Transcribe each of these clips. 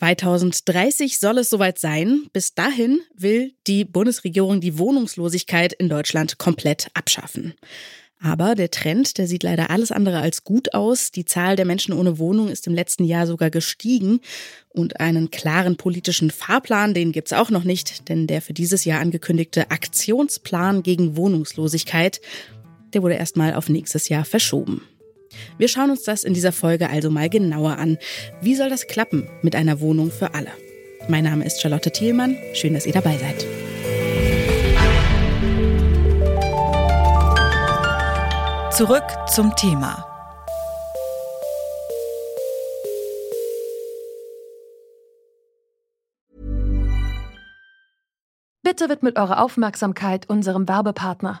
2030 soll es soweit sein. Bis dahin will die Bundesregierung die Wohnungslosigkeit in Deutschland komplett abschaffen. Aber der Trend, der sieht leider alles andere als gut aus. Die Zahl der Menschen ohne Wohnung ist im letzten Jahr sogar gestiegen. Und einen klaren politischen Fahrplan, den gibt's auch noch nicht, denn der für dieses Jahr angekündigte Aktionsplan gegen Wohnungslosigkeit, der wurde erstmal auf nächstes Jahr verschoben. Wir schauen uns das in dieser Folge also mal genauer an. Wie soll das klappen mit einer Wohnung für alle? Mein Name ist Charlotte Thielmann. Schön, dass ihr dabei seid. Zurück zum Thema. Bitte widmet eure Aufmerksamkeit unserem Werbepartner.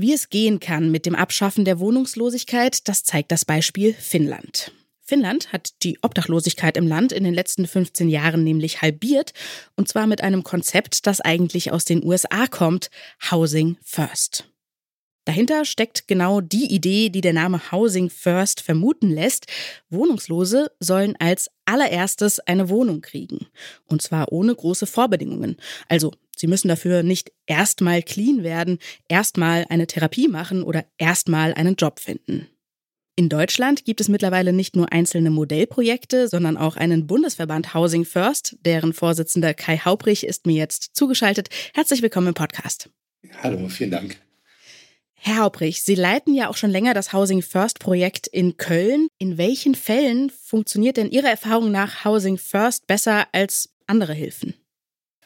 Wie es gehen kann mit dem Abschaffen der Wohnungslosigkeit, das zeigt das Beispiel Finnland. Finnland hat die Obdachlosigkeit im Land in den letzten 15 Jahren nämlich halbiert, und zwar mit einem Konzept, das eigentlich aus den USA kommt, Housing First. Dahinter steckt genau die Idee, die der Name Housing First vermuten lässt. Wohnungslose sollen als allererstes eine Wohnung kriegen. Und zwar ohne große Vorbedingungen. Also Sie müssen dafür nicht erstmal clean werden, erstmal eine Therapie machen oder erstmal einen Job finden. In Deutschland gibt es mittlerweile nicht nur einzelne Modellprojekte, sondern auch einen Bundesverband Housing First, deren Vorsitzender Kai Haubrich ist mir jetzt zugeschaltet. Herzlich willkommen im Podcast. Hallo, vielen Dank. Herr Haubrich, Sie leiten ja auch schon länger das Housing First Projekt in Köln. In welchen Fällen funktioniert denn Ihrer Erfahrung nach Housing First besser als andere Hilfen?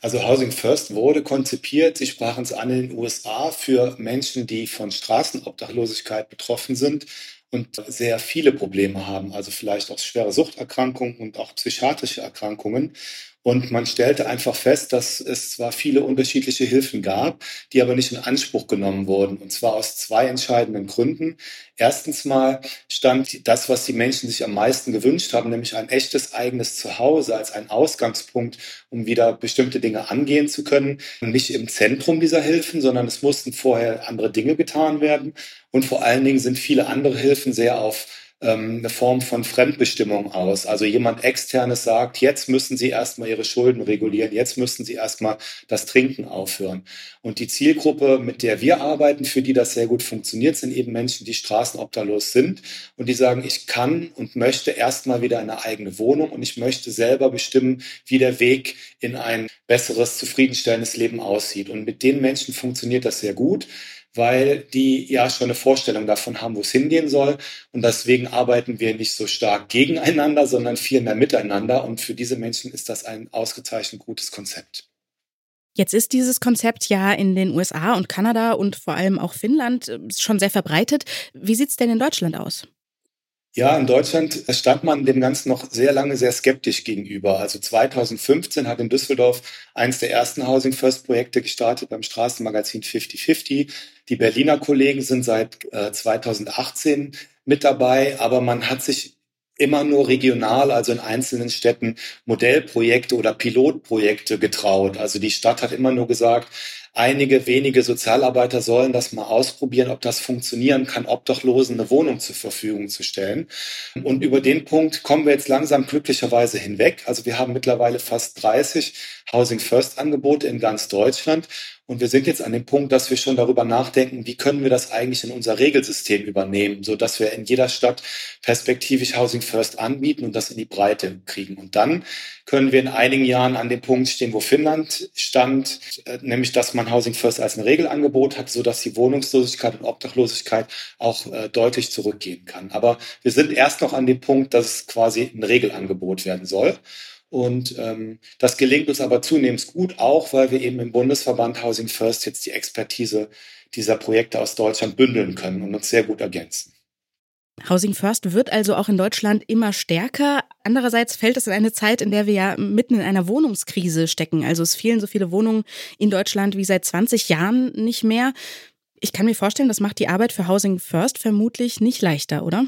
Also Housing First wurde konzipiert, Sie sprachen es an in den USA, für Menschen, die von Straßenobdachlosigkeit betroffen sind und sehr viele Probleme haben, also vielleicht auch schwere Suchterkrankungen und auch psychiatrische Erkrankungen. Und man stellte einfach fest, dass es zwar viele unterschiedliche Hilfen gab, die aber nicht in Anspruch genommen wurden. Und zwar aus zwei entscheidenden Gründen. Erstens mal stand das, was die Menschen sich am meisten gewünscht haben, nämlich ein echtes eigenes Zuhause als ein Ausgangspunkt, um wieder bestimmte Dinge angehen zu können, nicht im Zentrum dieser Hilfen, sondern es mussten vorher andere Dinge getan werden. Und vor allen Dingen sind viele andere Hilfen sehr auf ähm, eine Form von Fremdbestimmung aus. Also jemand externes sagt, jetzt müssen Sie erstmal Ihre Schulden regulieren, jetzt müssen Sie erstmal das Trinken aufhören. Und die Zielgruppe, mit der wir arbeiten, für die das sehr gut funktioniert, sind eben Menschen, die straßenobdachlos sind und die sagen, ich kann und möchte erstmal wieder eine eigene Wohnung und ich möchte selber bestimmen, wie der Weg in ein besseres, zufriedenstellendes Leben aussieht. Und mit den Menschen funktioniert das sehr gut weil die ja schon eine Vorstellung davon haben, wo es hingehen soll. Und deswegen arbeiten wir nicht so stark gegeneinander, sondern viel mehr miteinander. Und für diese Menschen ist das ein ausgezeichnet gutes Konzept. Jetzt ist dieses Konzept ja in den USA und Kanada und vor allem auch Finnland äh, schon sehr verbreitet. Wie sieht es denn in Deutschland aus? Ja, in Deutschland stand man dem Ganzen noch sehr lange sehr skeptisch gegenüber. Also 2015 hat in Düsseldorf eines der ersten Housing First Projekte gestartet beim Straßenmagazin 5050. Die Berliner Kollegen sind seit äh, 2018 mit dabei, aber man hat sich immer nur regional, also in einzelnen Städten Modellprojekte oder Pilotprojekte getraut. Also die Stadt hat immer nur gesagt, Einige wenige Sozialarbeiter sollen das mal ausprobieren, ob das funktionieren kann, Obdachlosen eine Wohnung zur Verfügung zu stellen. Und über den Punkt kommen wir jetzt langsam glücklicherweise hinweg. Also wir haben mittlerweile fast 30 Housing First Angebote in ganz Deutschland. Und wir sind jetzt an dem Punkt, dass wir schon darüber nachdenken, wie können wir das eigentlich in unser Regelsystem übernehmen, so dass wir in jeder Stadt perspektivisch Housing First anbieten und das in die Breite kriegen. Und dann können wir in einigen Jahren an dem Punkt stehen, wo Finnland stand, äh, nämlich dass man Housing First als ein Regelangebot hat, so dass die Wohnungslosigkeit und Obdachlosigkeit auch äh, deutlich zurückgehen kann. Aber wir sind erst noch an dem Punkt, dass es quasi ein Regelangebot werden soll. Und ähm, das gelingt uns aber zunehmend gut, auch weil wir eben im Bundesverband Housing First jetzt die Expertise dieser Projekte aus Deutschland bündeln können und uns sehr gut ergänzen. Housing First wird also auch in Deutschland immer stärker. Andererseits fällt es in eine Zeit, in der wir ja mitten in einer Wohnungskrise stecken. Also es fehlen so viele Wohnungen in Deutschland wie seit 20 Jahren nicht mehr. Ich kann mir vorstellen, das macht die Arbeit für Housing First vermutlich nicht leichter, oder?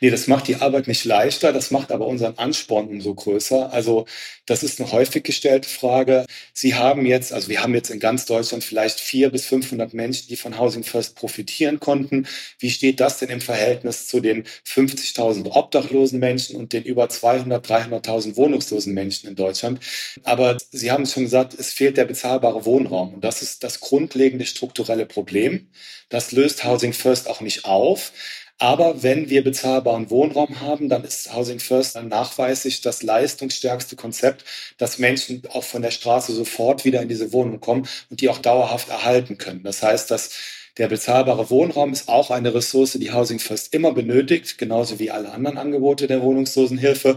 Nee, das macht die Arbeit nicht leichter, das macht aber unseren Ansporn umso größer. Also das ist eine häufig gestellte Frage. Sie haben jetzt, also wir haben jetzt in ganz Deutschland vielleicht vier bis 500 Menschen, die von Housing First profitieren konnten. Wie steht das denn im Verhältnis zu den 50.000 obdachlosen Menschen und den über 200, 300.000 wohnungslosen Menschen in Deutschland? Aber Sie haben es schon gesagt, es fehlt der bezahlbare Wohnraum. Und das ist das grundlegende strukturelle Problem. Das löst Housing First auch nicht auf. Aber wenn wir bezahlbaren Wohnraum haben, dann ist Housing First nachweislich das leistungsstärkste Konzept, dass Menschen auch von der Straße sofort wieder in diese Wohnung kommen und die auch dauerhaft erhalten können. Das heißt, dass der bezahlbare Wohnraum ist auch eine Ressource, die Housing First immer benötigt, genauso wie alle anderen Angebote der Wohnungslosenhilfe.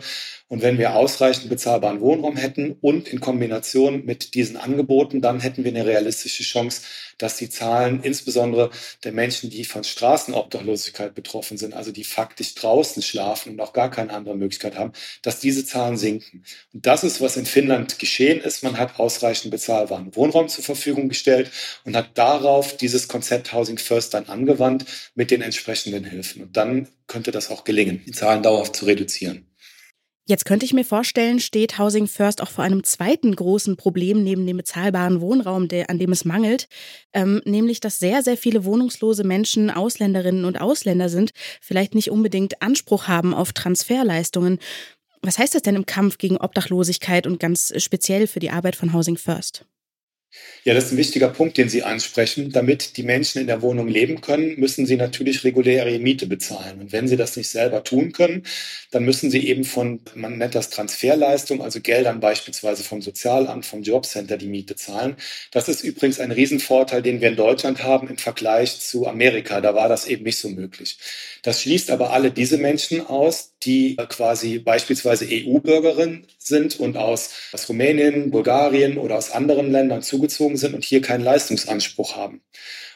Und wenn wir ausreichend bezahlbaren Wohnraum hätten und in Kombination mit diesen Angeboten, dann hätten wir eine realistische Chance, dass die Zahlen insbesondere der Menschen, die von Straßenobdachlosigkeit betroffen sind, also die faktisch draußen schlafen und auch gar keine andere Möglichkeit haben, dass diese Zahlen sinken. Und das ist, was in Finnland geschehen ist. Man hat ausreichend bezahlbaren Wohnraum zur Verfügung gestellt und hat darauf dieses Konzept Housing First dann angewandt mit den entsprechenden Hilfen. Und dann könnte das auch gelingen, die Zahlen dauerhaft zu reduzieren. Jetzt könnte ich mir vorstellen, steht Housing First auch vor einem zweiten großen Problem neben dem bezahlbaren Wohnraum, der, an dem es mangelt, ähm, nämlich dass sehr, sehr viele wohnungslose Menschen Ausländerinnen und Ausländer sind, vielleicht nicht unbedingt Anspruch haben auf Transferleistungen. Was heißt das denn im Kampf gegen Obdachlosigkeit und ganz speziell für die Arbeit von Housing First? Ja, das ist ein wichtiger Punkt, den Sie ansprechen. Damit die Menschen in der Wohnung leben können, müssen sie natürlich reguläre Miete bezahlen. Und wenn sie das nicht selber tun können, dann müssen sie eben von, man nennt das Transferleistung, also Geldern beispielsweise vom Sozialamt, vom Jobcenter die Miete zahlen. Das ist übrigens ein Riesenvorteil, den wir in Deutschland haben im Vergleich zu Amerika. Da war das eben nicht so möglich. Das schließt aber alle diese Menschen aus, die quasi beispielsweise EU-Bürgerin sind und aus, aus Rumänien, Bulgarien oder aus anderen Ländern zugezogen sind und hier keinen Leistungsanspruch haben.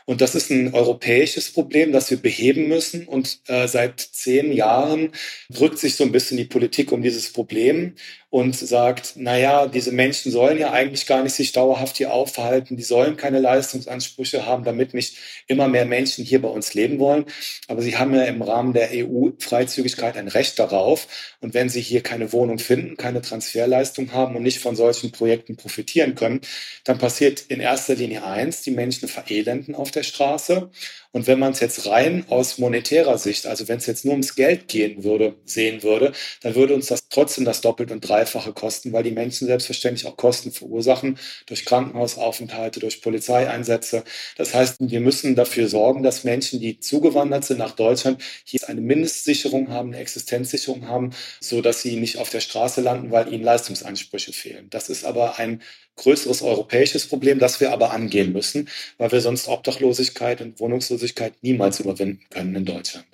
Und das ist ein europäisches Problem, das wir beheben müssen. Und äh, seit zehn Jahren drückt sich so ein bisschen die Politik um dieses Problem und sagt, na ja, diese Menschen sollen ja eigentlich gar nicht sich dauerhaft hier aufhalten, die sollen keine Leistungsansprüche haben, damit nicht immer mehr Menschen hier bei uns leben wollen. Aber sie haben ja im Rahmen der EU-Freizügigkeit ein Recht darauf. Und wenn sie hier keine Wohnung finden, keine Transferleistung haben und nicht von solchen Projekten profitieren können, dann passiert in erster Linie eins, die Menschen verelenden auf der Straße. Und wenn man es jetzt rein aus monetärer Sicht, also wenn es jetzt nur ums Geld gehen würde, sehen würde, dann würde uns das trotzdem das doppelt und dreifache kosten, weil die Menschen selbstverständlich auch Kosten verursachen durch Krankenhausaufenthalte, durch Polizeieinsätze. Das heißt, wir müssen dafür sorgen, dass Menschen, die zugewandert sind nach Deutschland, hier eine Mindestsicherung haben, eine Existenzsicherung haben, so dass sie nicht auf der Straße landen, weil ihnen Leistungsansprüche fehlen. Das ist aber ein größeres europäisches Problem, das wir aber angehen müssen, weil wir sonst Obdachlosigkeit und Wohnungslosigkeit niemals überwinden können in Deutschland.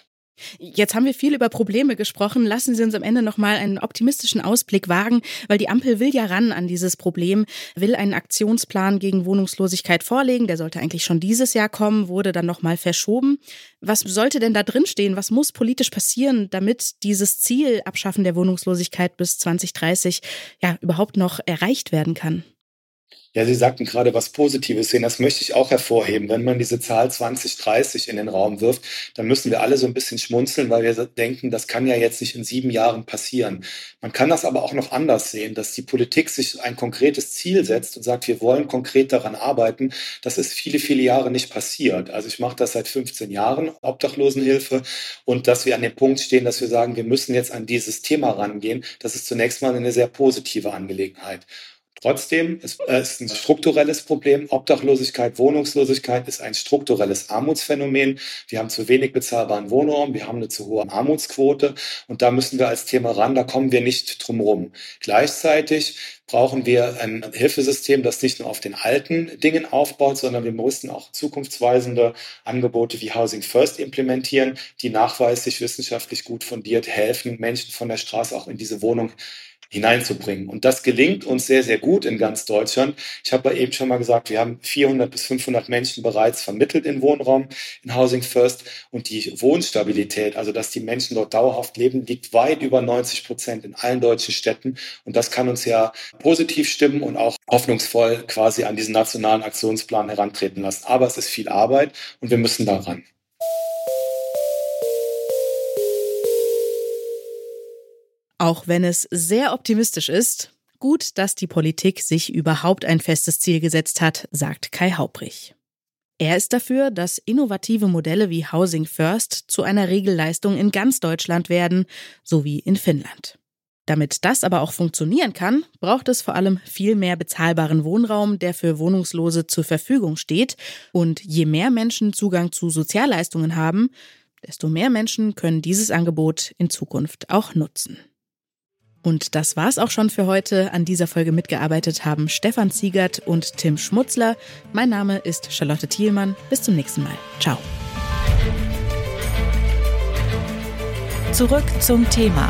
Jetzt haben wir viel über Probleme gesprochen. Lassen Sie uns am Ende noch mal einen optimistischen Ausblick wagen, weil die Ampel will ja ran an dieses Problem, will einen Aktionsplan gegen Wohnungslosigkeit vorlegen. Der sollte eigentlich schon dieses Jahr kommen, wurde dann noch mal verschoben. Was sollte denn da drin stehen? Was muss politisch passieren, damit dieses Ziel Abschaffen der Wohnungslosigkeit bis 2030 ja überhaupt noch erreicht werden kann? Ja, Sie sagten gerade was Positives sehen. Das möchte ich auch hervorheben. Wenn man diese Zahl 2030 in den Raum wirft, dann müssen wir alle so ein bisschen schmunzeln, weil wir denken, das kann ja jetzt nicht in sieben Jahren passieren. Man kann das aber auch noch anders sehen, dass die Politik sich ein konkretes Ziel setzt und sagt, wir wollen konkret daran arbeiten. Das ist viele, viele Jahre nicht passiert. Also ich mache das seit 15 Jahren, Obdachlosenhilfe. Und dass wir an dem Punkt stehen, dass wir sagen, wir müssen jetzt an dieses Thema rangehen, das ist zunächst mal eine sehr positive Angelegenheit. Trotzdem ist es ein strukturelles Problem. Obdachlosigkeit, Wohnungslosigkeit ist ein strukturelles Armutsphänomen. Wir haben zu wenig bezahlbaren Wohnraum, wir haben eine zu hohe Armutsquote und da müssen wir als Thema ran, da kommen wir nicht drum rum. Gleichzeitig brauchen wir ein Hilfesystem, das nicht nur auf den alten Dingen aufbaut, sondern wir mussten auch zukunftsweisende Angebote wie Housing First implementieren, die nachweislich wissenschaftlich gut fundiert helfen, Menschen von der Straße auch in diese Wohnung hineinzubringen. Und das gelingt uns sehr, sehr gut in ganz Deutschland. Ich habe eben schon mal gesagt, wir haben 400 bis 500 Menschen bereits vermittelt in Wohnraum in Housing First und die Wohnstabilität, also dass die Menschen dort dauerhaft leben, liegt weit über 90 Prozent in allen deutschen Städten. Und das kann uns ja positiv stimmen und auch hoffnungsvoll quasi an diesen nationalen Aktionsplan herantreten lassen. Aber es ist viel Arbeit und wir müssen daran. Auch wenn es sehr optimistisch ist, gut, dass die Politik sich überhaupt ein festes Ziel gesetzt hat, sagt Kai Hauprich. Er ist dafür, dass innovative Modelle wie Housing First zu einer Regelleistung in ganz Deutschland werden, so wie in Finnland. Damit das aber auch funktionieren kann, braucht es vor allem viel mehr bezahlbaren Wohnraum, der für Wohnungslose zur Verfügung steht. Und je mehr Menschen Zugang zu Sozialleistungen haben, desto mehr Menschen können dieses Angebot in Zukunft auch nutzen. Und das war's auch schon für heute. An dieser Folge mitgearbeitet haben Stefan Ziegert und Tim Schmutzler. Mein Name ist Charlotte Thielmann. Bis zum nächsten Mal. Ciao. Zurück zum Thema